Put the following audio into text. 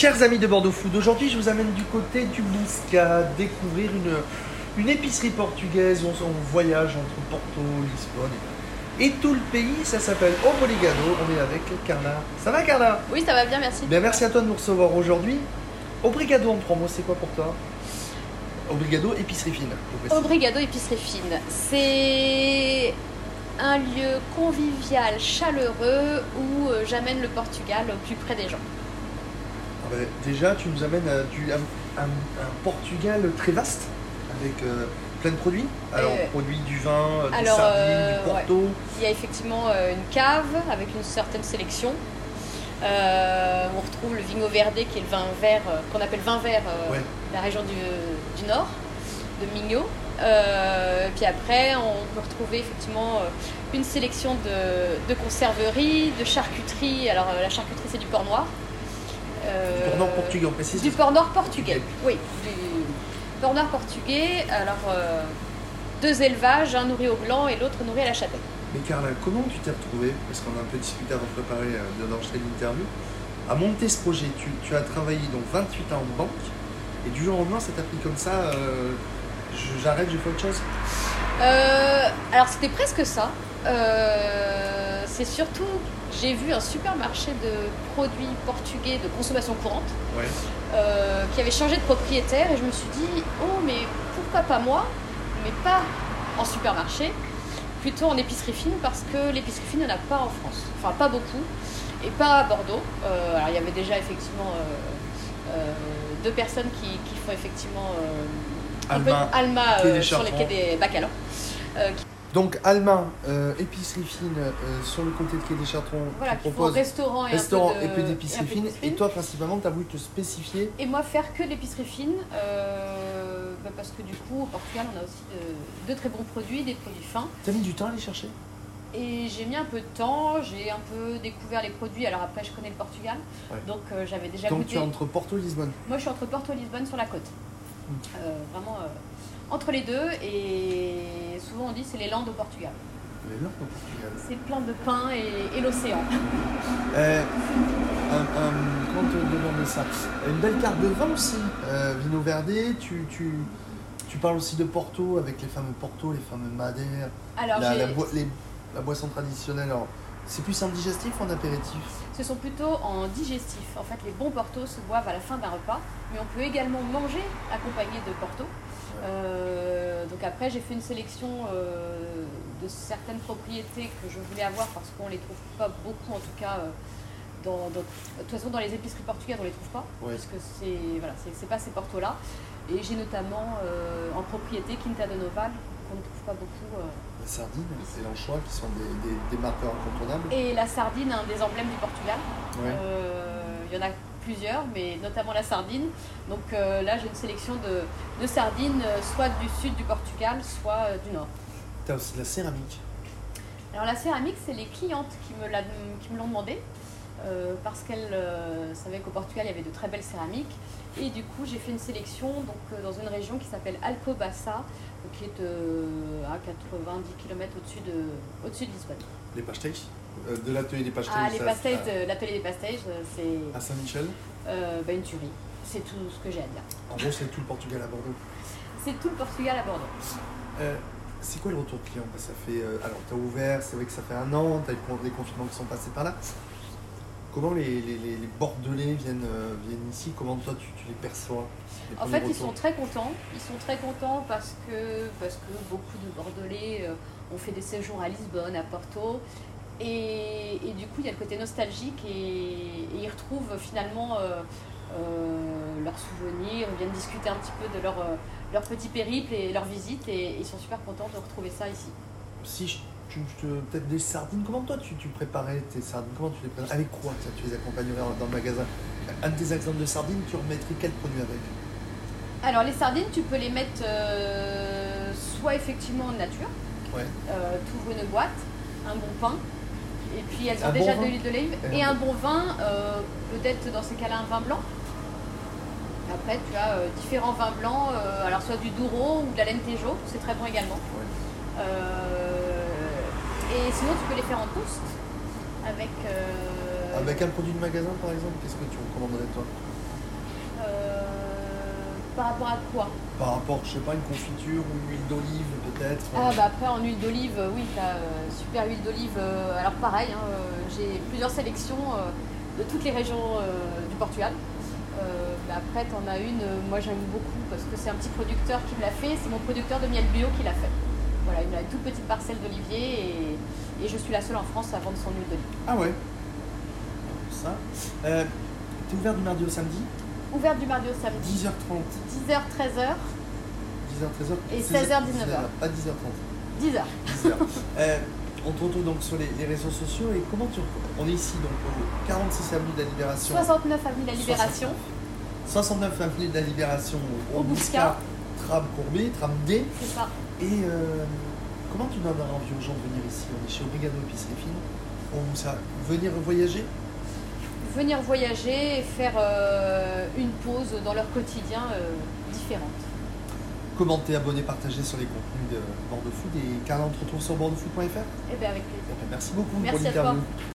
Chers amis de Bordeaux Food, aujourd'hui je vous amène du côté du Bouscat découvrir une, une épicerie portugaise. On, on voyage entre Porto, Lisbonne et tout le pays. Ça s'appelle Obrigado. On est avec Carla. Ça va Carla? Oui, ça va bien, merci. Bien, merci à toi de nous recevoir aujourd'hui. Obrigado en mots, c'est quoi pour toi? Obrigado, épicerie fine. Obrigado épicerie fine. C'est un lieu convivial, chaleureux où euh, j'amène le Portugal au plus près des gens. Ah bah, déjà, tu nous amènes à du, un, Portugal très vaste avec euh, plein de produits. Alors, Euh, produits du vin, euh, des alors, sardines, du Porto. Il y a effectivement une cave avec une certaine sélection. On retrouve le Vinho Verde qui est le vin vert, qu'on appelle vin vert Ouais. de la région du, du nord, de Minho. Euh, puis après, on peut retrouver effectivement une sélection de, de conserveries, de charcuterie. Alors la charcuterie c'est du porc noir. Euh, Du porc nord portugais, on précise. Du porc noir portugais, oui. Du porc noir portugais. Alors euh, deux élevages, un nourri au blanc et l'autre nourri à la châtaigne. Mais Carla, comment tu t'es retrouvée Parce qu'on a un peu discuté avant de préparer euh, de d'enregistrer l'interview. À monter ce projet, tu, tu as travaillé donc 28 ans en banque et du jour au lendemain, ça t'a pris comme ça. euh, J'arrête, je fais autre chose? Euh, alors c'était presque ça. Euh, c'est surtout, j'ai vu un supermarché de produits portugais de consommation courante Ouais. euh, qui avait changé de propriétaire et je me suis dit, oh mais pourquoi pas moi, mais pas en supermarché, plutôt en épicerie fine parce que l'épicerie fine, il n'y en a pas en France. Enfin pas beaucoup et pas à Bordeaux. Euh, alors il y avait déjà effectivement euh, deux personnes qui, qui font effectivement un peu Alma, Alma euh, des sur les quais des Bacalans. Qui- Donc Alma, euh, épicerie fine euh, sur le comté de Quai des Chartrons, voilà, qui propose restaurant et restaurant un peu d'épicerie fine. Et toi, principalement, tu as voulu te spécifier. Et moi, faire que de l'épicerie fine, euh, bah, parce que du coup, au Portugal, on a aussi de, de très bons produits, des produits fins. T'as mis du temps à les chercher? Et j'ai mis un peu de temps, j'ai un peu découvert les produits. Alors après, je connais le Portugal, Ouais. donc j'avais déjà Donc goûté. tu es entre Porto et Lisbonne? Moi, je suis entre Porto et Lisbonne sur la côte. Euh, vraiment entre les deux. Et souvent, on dit c'est les Landes au Portugal. Est là au Portugal. C'est plein de pain et, et l'océan. Euh, un- un- comment te demander ça? Une belle carte de vin aussi. Euh, Vino Verde, tu, tu, tu parles aussi de Porto avec les fameux Porto, les fameux Madère, Alors, la, la, boi- les- la boisson traditionnelle. Alors, c'est plus un digestif ou un apéritif? Ce sont plutôt en digestif. En fait, les bons portos se boivent à la fin d'un repas, mais on peut également manger accompagné de porto. Euh, donc après, j'ai fait une sélection euh, de certaines propriétés que je voulais avoir parce qu'on les trouve pas beaucoup, en tout cas. euh, dans, dans- de toute façon, dans les épiceries portugaises, on les trouve pas, Ouais. puisque c'est voilà, c'est pas ces portos-là. Et j'ai notamment en propriété Quinta de Noval, qu'on ne trouve pas beaucoup. La sardine et l'anchois qui sont des, des, des marqueurs incontournables. Et la sardine, un des emblèmes du Portugal. Il y en a plusieurs, mais notamment la sardine. Donc euh, là, j'ai une sélection de, de sardines, euh, soit du sud du Portugal, soit euh, du nord. Tu as aussi de la céramique. Alors la céramique, c'est les clientes qui me l'a- qui me l'ont demandé. parce qu'elles savaient qu'au Portugal il y avait de très belles céramiques et du coup j'ai fait une sélection donc, dans une région qui s'appelle Alcobaça qui est à 90 km au-dessus de, au-dessus de Lisbonne. Les pastéis. Euh, de l'atelier des pastéis. Ah, les pastéis de l'atelier des pastéis, euh, c'est À Saint-Michel. Euh, bah, une tuerie. C'est tout ce que j'ai à dire. En gros, c'est tout le Portugal à Bordeaux. C'est tout le Portugal à Bordeaux. Euh, c'est quoi le retour client? Que Ça fait, euh, alors, tu as ouvert, c'est vrai que ça fait un an, tu as les confinements qui sont passés par là. Comment les, les, les- les Bordelais viennent, euh, viennent ici? Comment toi tu, tu les perçois En fait, ils sont très contents. Ils sont très contents parce que, parce que beaucoup de Bordelais euh, ont fait des séjours à Lisbonne, à Porto. Et, et du coup, il y a le côté nostalgique et, et ils retrouvent finalement euh, euh, leurs souvenirs. Ils viennent discuter un petit peu de leur, euh, leur petit périple et leur visite et ils sont super contents de retrouver ça ici. Si je, tu, peut-être des sardines, comment toi tu, tu préparais tes sardines Comment tu les préparais? Avec quoi ça, tu les accompagnerais dans le magasin? Un de tes exemples de sardines, tu remettrais quel produit avec? Alors, les sardines, tu peux les mettre euh, soit effectivement en nature. Ouais. euh, tu ouvres une boîte, un bon pain, et puis elles ont Un déjà de l'huile d'olive, Et et un bon vin, euh, peut-être dans ces cas-là un vin blanc. Après, tu as euh, différents vins blancs, euh, alors soit du Douro ou de la Lentejo, c'est très bon également. Et sinon, tu peux les faire en toast avec. Avec un produit de magasin par exemple, qu'est-ce que tu recommanderais toi? Par rapport à quoi Par rapport, je sais pas, une confiture ou une huile d'olive peut-être Ah bah après en huile d'olive, oui, t'as euh, super huile d'olive. euh, alors pareil, hein, euh, j'ai plusieurs sélections euh, de toutes les régions du Portugal. Mais après, t'en as une, moi j'aime beaucoup parce que c'est un petit producteur qui me l'a fait. C'est mon producteur de miel bio qui l'a fait. Voilà, il a une toute petite parcelle d'olivier et, et je suis la seule en France à vendre son huile d'olive. Ah ouais Ça. Euh, T'es ouvert du mardi au samedi? Ouverte du mardi au samedi, 10h30. 10h, 13h, 10h, 13h. Et 16h, 19h. Pas 10h30. 10h. 10h. Euh, on te retrouve donc sur les, les réseaux sociaux et comment tu. On est ici donc au 46 avenue de la Libération. 69 avenue de la Libération. 69 avenue de la Libération au Au. Tram courbé, tram D. C'est ça. Et euh, comment tu donnes envie aux gens de venir ici? On est chez Obrigado Épicerie Fine. On ça, venir voyager? Venir voyager et faire euh, une pause dans leur quotidien euh, différente. Commenter, abonner, partager sur les contenus de Bordeaux Food et Carla, on te retrouve sur bordeauxfood.fr. Et bien avec plaisir. Merci beaucoup Merci pour à toi. l'interview.